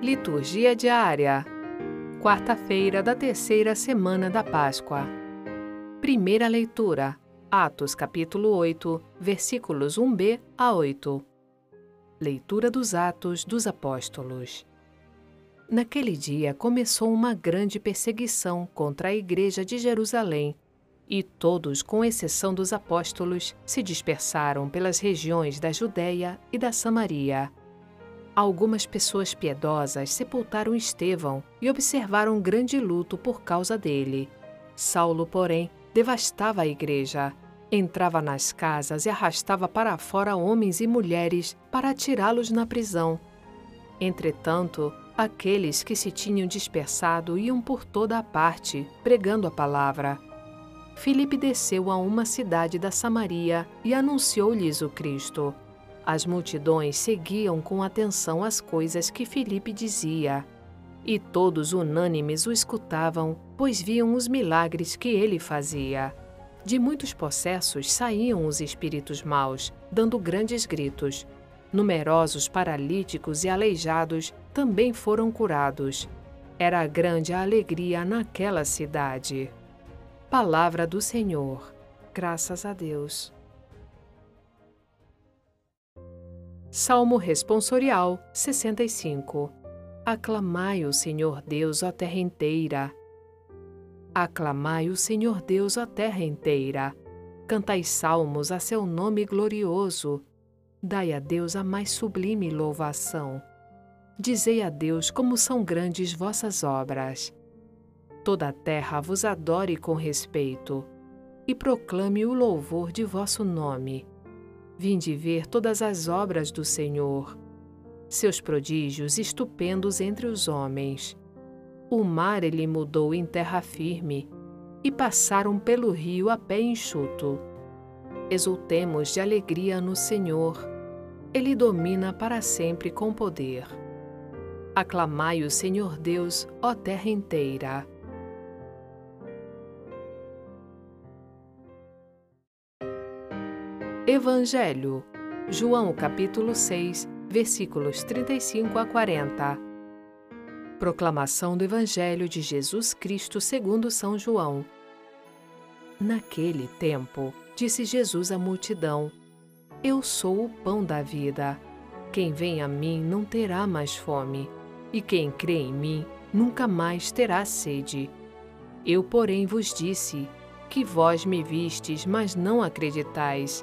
Liturgia diária. Quarta-feira da terceira semana da Páscoa. Primeira leitura. Atos capítulo 8, versículos 1b a 8. Leitura dos Atos dos Apóstolos. Naquele dia começou uma grande perseguição contra a igreja de Jerusalém, e todos, com exceção dos apóstolos, se dispersaram pelas regiões da Judéia e da Samaria. Algumas pessoas piedosas sepultaram Estevão e observaram grande luto por causa dele. Saulo, porém, devastava a igreja. Entrava nas casas e arrastava para fora homens e mulheres para atirá-los na prisão. Entretanto, aqueles que se tinham dispersado iam por toda a parte, pregando a palavra. Filipe desceu a uma cidade da Samaria e anunciou-lhes o Cristo. As multidões seguiam com atenção as coisas que Filipe dizia. E todos unânimes o escutavam, pois viam os milagres que ele fazia. De muitos possessos saíam os espíritos maus, dando grandes gritos. Numerosos paralíticos e aleijados também foram curados. Era grande a alegria naquela cidade. Palavra do Senhor. Graças a Deus. Salmo Responsorial 65 Aclamai o Senhor Deus, ó terra inteira. Aclamai o Senhor Deus, ó terra inteira. Cantai salmos a seu nome glorioso. Dai a Deus a mais sublime louvação. Dizei a Deus como são grandes vossas obras. Toda a terra vos adore com respeito e proclame o louvor de vosso nome Vinde ver todas as obras do Senhor, seus prodígios estupendos entre os homens. O mar ele mudou em terra firme, e passaram pelo rio a pé enxuto. Exultemos de alegria no Senhor, ele domina para sempre com poder. Aclamai o Senhor Deus, ó terra inteira. Evangelho. João capítulo 6, versículos 35 a 40. Proclamação do Evangelho de Jesus Cristo segundo São João. Naquele tempo, disse Jesus à multidão: Eu sou o pão da vida. Quem vem a mim não terá mais fome, e quem crê em mim nunca mais terá sede. Eu, porém, vos disse que vós me vistes, mas não acreditais.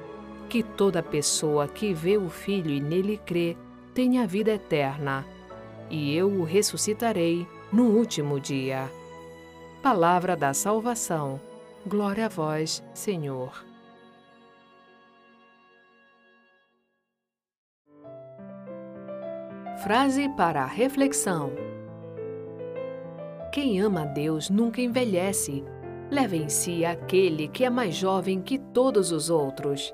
que toda pessoa que vê o Filho e nele crê tenha vida eterna, e eu o ressuscitarei no último dia. Palavra da salvação. Glória a vós, Senhor. Frase para a reflexão: Quem ama a Deus nunca envelhece. Leva em si aquele que é mais jovem que todos os outros.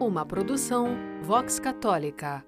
Uma produção Vox Católica.